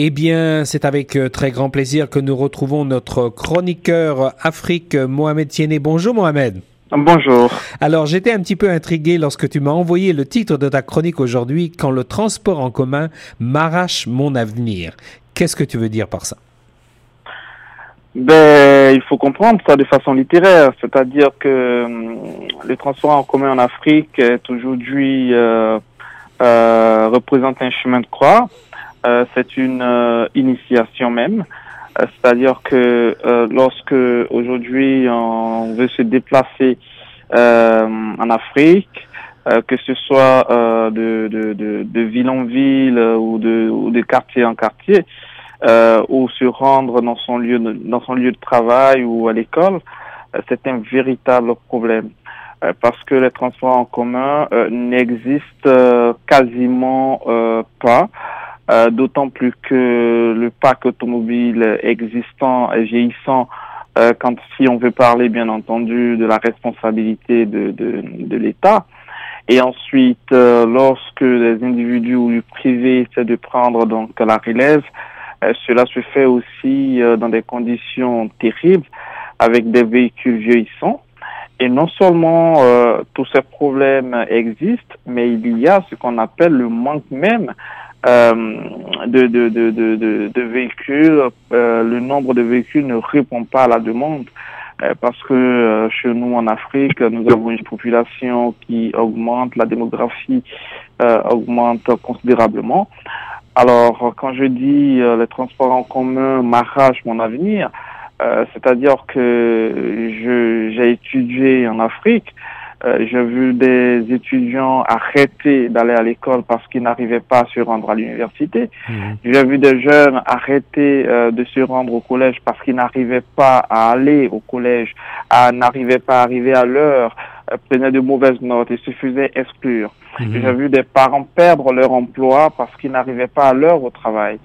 Eh bien, c'est avec euh, très grand plaisir que nous retrouvons notre chroniqueur Afrique, Mohamed Tiene. Bonjour Mohamed. Bonjour. Alors, j'étais un petit peu intrigué lorsque tu m'as envoyé le titre de ta chronique aujourd'hui, Quand le transport en commun m'arrache mon avenir. Qu'est-ce que tu veux dire par ça? Ben, il faut comprendre ça de façon littéraire, c'est-à-dire que hum, le transport en commun en Afrique est aujourd'hui euh, euh, représente un chemin de croix. Euh, c'est une euh, initiation même. Euh, c'est-à-dire que lorsque aujourd'hui on veut se déplacer en Afrique, que ce soit de, de, ville en ville ou de, de quartier en quartier, ou se rendre dans son lieu de, dans son lieu de travail ou à l'école, c'est un véritable problème. Parce que les transports en commun n'existent quasiment pas. D'autant plus que le parc automobile existant et vieillissant, quand si on veut parler bien entendu de la responsabilité de, de, de l'État, et ensuite, lorsque les individus ou le privé essaient de prendre donc la relève, cela se fait aussi dans des conditions terribles, avec des véhicules vieillissants. Et non seulement euh, tous ces problèmes existent, mais il y a ce qu'on appelle le manque même euh, de, de, de, de, de véhicules. Euh, le nombre de véhicules ne répond pas à la demande euh, parce que euh, chez nous en Afrique, nous avons une population qui augmente, la démographie augmente considérablement. Alors, quand je dis les transports en commun m'arrachent mon avenir, euh, c'est-à-dire que j'ai étudié en Afrique. Euh, j'ai vu des étudiants arrêter d'aller à l'école parce qu'ils n'arrivaient pas à se rendre à l'université. Mhm. J'ai vu des jeunes arrêter euh, de se rendre au collège parce qu'ils n'arrivaient pas à aller au collège, n'arrivaient pas à arriver à l'heure, prenaient de mauvaises notes et se faisaient exclure. Mhm. J'ai vu des parents perdre leur emploi parce qu'ils n'arrivaient pas à l'heure au travail.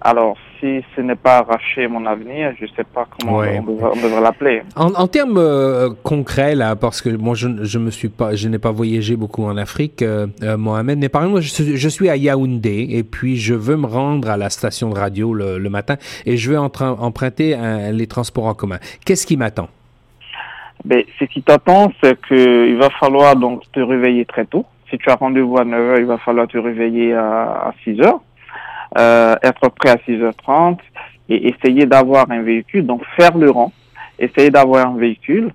Alors, si ce n'est pas arracher mon avenir, je ne sais pas comment on, devrait, l'appeler. En, termes euh, concrets, là, parce que moi, je, je me suis pas, je n'ai pas voyagé beaucoup en Afrique, euh, euh, Mohamed, mais par exemple, je, suis à Yaoundé et puis je veux me rendre à la station de radio le, matin et je veux emprunter les transports en commun. Qu'est-ce qui m'attend? Ben, ce qui t'attend, c'est qu'il va falloir donc te réveiller très tôt. Si tu as rendez-vous à 9 h, il va falloir te réveiller à, à 6 h euh, être prêt à 6h30 et essayer d'avoir un véhicule, donc faire le rang, essayer d'avoir un véhicule.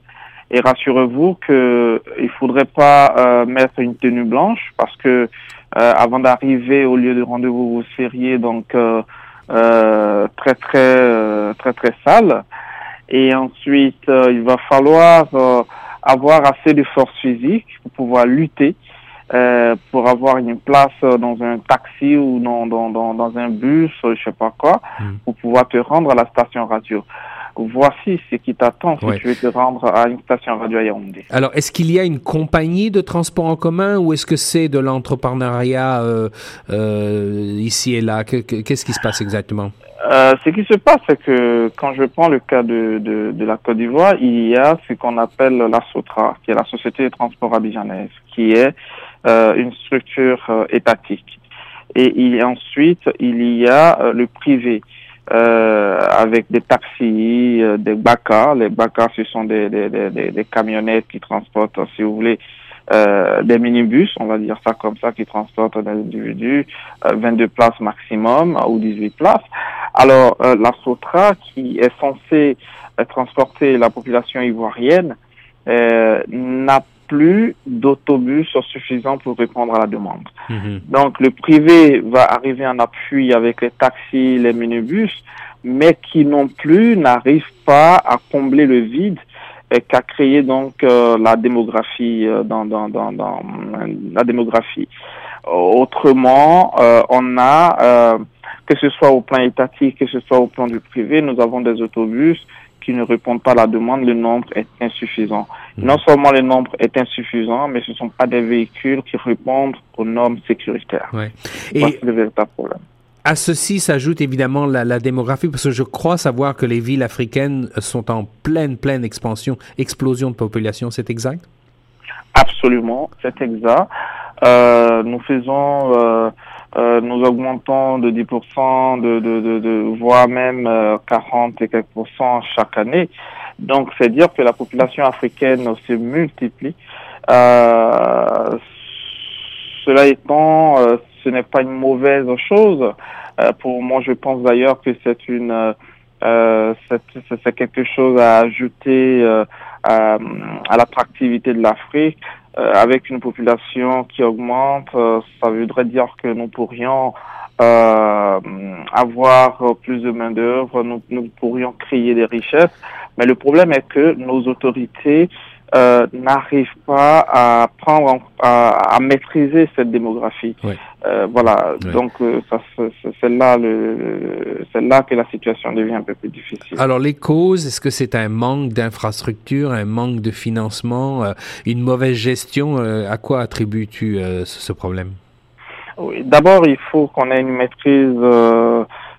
Et rassurez-vous que il faudrait pas euh, mettre une tenue blanche parce que euh, avant d'arriver au lieu de rendez-vous, vous seriez donc euh, euh très très très très sale. Et ensuite, il va falloir avoir assez de force physique pour pouvoir lutter euh, pour avoir une place dans un taxi ou dans, dans, dans, dans un bus, je sais pas quoi, hmm. pour pouvoir te rendre à la station radio. Voici ce qui t'attend si tu veux te rendre à une station radio à Yaoundé. Alors, est-ce qu'il y a une compagnie de transport en commun ou est-ce que c'est de l'entrepreneuriat euh, euh, ici et là? Qu'est-ce qui se passe exactement? Euh, ce qui se passe, c'est que quand je prends le cas de, de, de la Côte d'Ivoire, il y a ce qu'on appelle la SOTRA, qui est la Société de transport abidjanaise, qui est une structure euh, étatique. Et il, ensuite, il y a euh, le privé. Euh, avec des taxis, des BACA. Les BACA, ce sont des, des, des, des, camionnettes qui transportent, si vous voulez, euh, des minibus, on va dire ça comme ça, qui transportent des individus, 22 places maximum ou 18 places. Alors, la SOTRA, qui est censée transporter la population ivoirienne, n'a plus d'autobus suffisants pour répondre à la demande. Mhm. Donc le privé va arriver en appui avec les taxis, les minibus, mais qui non plus n'arrivent pas à combler le vide qu'a créé donc euh, la démographie euh, dans, dans, dans, dans, la démographie. Autrement, euh, on a que ce soit au plan étatique, que ce soit au plan du privé, nous avons des autobus qui ne répondent pas à la demande, le nombre est insuffisant. Hmm. Non seulement le nombre est insuffisant, mais ce ne sont pas des véhicules qui répondent aux normes sécuritaires. Ouais. Et le véritable problème. À ceci s'ajoute évidemment la, la, démographie, parce que je crois savoir que les villes africaines sont en pleine, pleine expansion, explosion de population, c'est exact? Absolument, c'est exact. Euh, nous faisons euh, euh, nous augmentons de 10%, de, de, de, de voire même 40 et quelques pourcents chaque année. Donc, c'est dire que la population africaine se multiplie. Euh, cela étant, ce n'est pas une mauvaise chose. pour moi, je pense d'ailleurs que c'est une euh, c'est quelque chose à ajouter euh, à l'attractivité de l'Afrique. Euh, avec une population qui augmente, euh, ça voudrait dire que nous pourrions avoir plus de main d'œuvre, nous pourrions créer des richesses. Mais le problème est que nos autorités euh, n'arrive pas à prendre, à, à, maîtriser cette démographie. Euh, voilà, donc euh, c'est là, le, c'est là que la situation devient un peu plus difficile. Alors les causes, est-ce que c'est un manque d'infrastructure, un manque de financement, euh, une mauvaise gestion À quoi attribues-tu ce problème? Oui, D'abord, il faut qu'on ait une maîtrise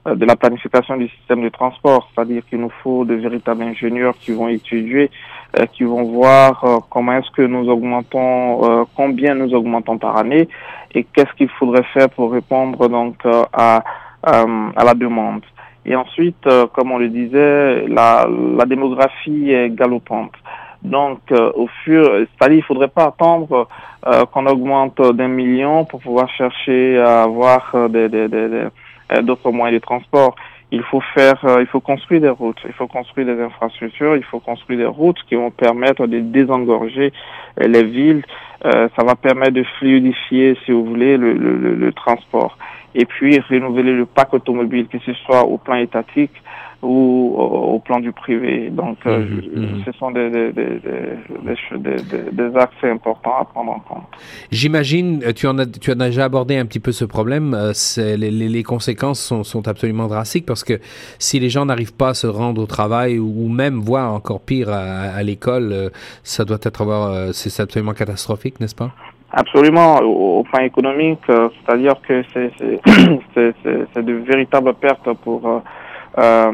de la planification du système de transport, c'est-à-dire qu'il nous faut de véritables ingénieurs qui vont étudier euh, qui vont voir euh, comment est-ce que nous augmentons, euh, combien nous augmentons par année et qu'est-ce qu'il faudrait faire pour répondre donc à, à la demande. Et ensuite, comme on le disait, la, la démographie est galopante. Donc, au fur, c'est-à-dire, il faudrait pas attendre qu'on augmente d'un million pour pouvoir chercher à avoir des, des, des, d'autres moyens de transport il faut faire, euh, il faut construire des routes, il faut construire des infrastructures, il faut construire des routes qui vont permettre de désengorger euh, les villes. Euh, ça va permettre de fluidifier, si vous voulez, le, le, le transport. Et puis renouveler le parc automobile, que ce soit au plan étatique ou au, plan du privé. Donc, euh, mhm, mhm. ce sont des, des, des, des, axes importants à prendre en compte. J'imagine, euh, tu, en as, tu as déjà abordé un petit peu ce problème, euh, les, les, les, conséquences sont, sont, absolument drastiques parce que si les gens n'arrivent pas à se rendre au travail ou même, voire encore pire, à, l'école, ça doit être avoir, c'est absolument catastrophique, n'est-ce pas? Absolument, au, plan économique, c'est-à-dire que c'est de véritables pertes pour euh,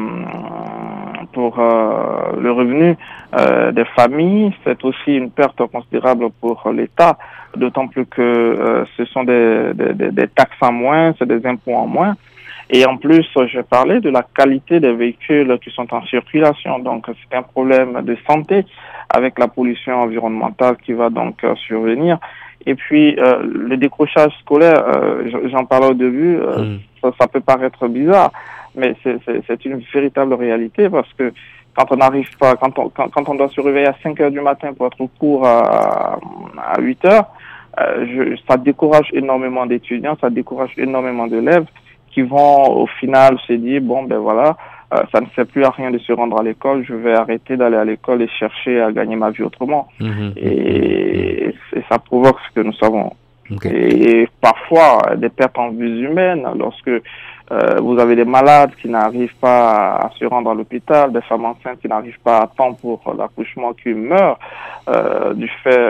pour euh, le revenu euh, des familles. C'est aussi une perte considérable pour l'État, d'autant plus que ce sont des, des, des, taxes en moins, c'est des impôts en moins. Et en plus, je parlais de la qualité des véhicules qui sont en circulation. Donc, c'est un problème de santé avec la pollution environnementale qui va donc survenir. Et puis, euh, le décrochage scolaire, j'en parlais au début, mm. ça, ça, peut paraître bizarre, mais c'est une véritable réalité parce que quand on n'arrive pas, quand on, quand, quand, on doit se réveiller à 5 heures du matin pour être au cours à, à 8 heures, euh, je, ça décourage énormément d'étudiants, ça décourage énormément d'élèves qui vont au final se dire, bon ben voilà, euh, ça ne sert plus à rien de se rendre à l'école, je vais arrêter d'aller à l'école et chercher à gagner ma vie autrement. Mhm. et, et, ça provoque ce que nous savons. Et parfois, des pertes en vie humaines, lorsque euh, vous avez des malades qui n'arrivent pas à se rendre à l'hôpital, des femmes enceintes qui n'arrivent pas à temps pour l'accouchement qui meurent euh, du fait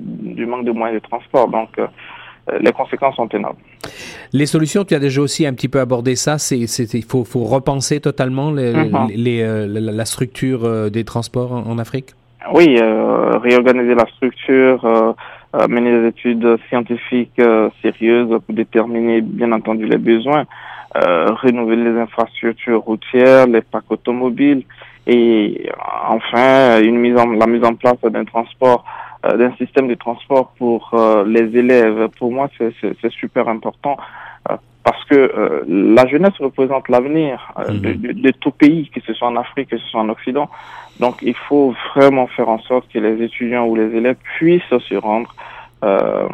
du manque de moyens de transport. Donc, les conséquences sont énormes. Les solutions, tu as déjà aussi un petit peu abordé ça, c'est il faut, faut repenser totalement les, mhm. les, euh, la, structure des transports en, en Afrique? Oui, réorganiser la structure, mener des études scientifiques sérieuses pour déterminer bien entendu les besoins euh, renouveler les infrastructures routières, les parcs automobiles et enfin une mise en, la mise en place d'un transport, euh, d'un système de transport pour euh, les élèves. Pour moi, c'est super important parce que la jeunesse représente l'avenir de, mhm. de, de, tout pays, que ce soit en Afrique, que ce soit en Occident. Donc, il faut vraiment faire en sorte que les étudiants ou les élèves puissent se rendre euh,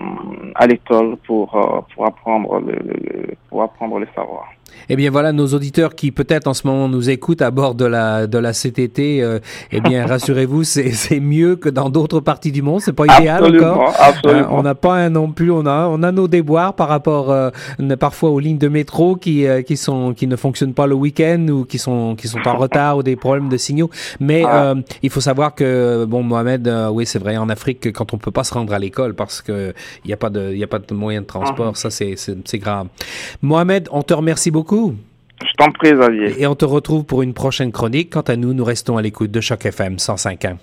à l'école pour, euh, pour, apprendre le, pour apprendre les savoirs. Eh bien voilà, nos auditeurs qui peut-être en ce moment nous écoutent à bord de la de la CTT, euh, eh bien rassurez-vous, c'est mieux que dans d'autres parties du monde. C'est pas idéal encore. Absolument. Euh, on n'a pas un non plus. On a on a nos déboires par rapport euh, parfois aux lignes de métro qui qui sont qui ne fonctionnent pas le week-end ou qui sont qui sont en retard ou des problèmes de signaux. Mais ah. il faut savoir que bon Mohamed, oui c'est vrai en Afrique quand on peut pas se rendre à l'école parce que il y a pas de il y a pas de moyen de transport, ah. ça c'est c'est grave. Mohamed, on te remercie beaucoup je t'en prie, Xavier. Et on te retrouve pour une prochaine chronique. Quant à nous, nous restons à l'écoute de Choc FM 105.1.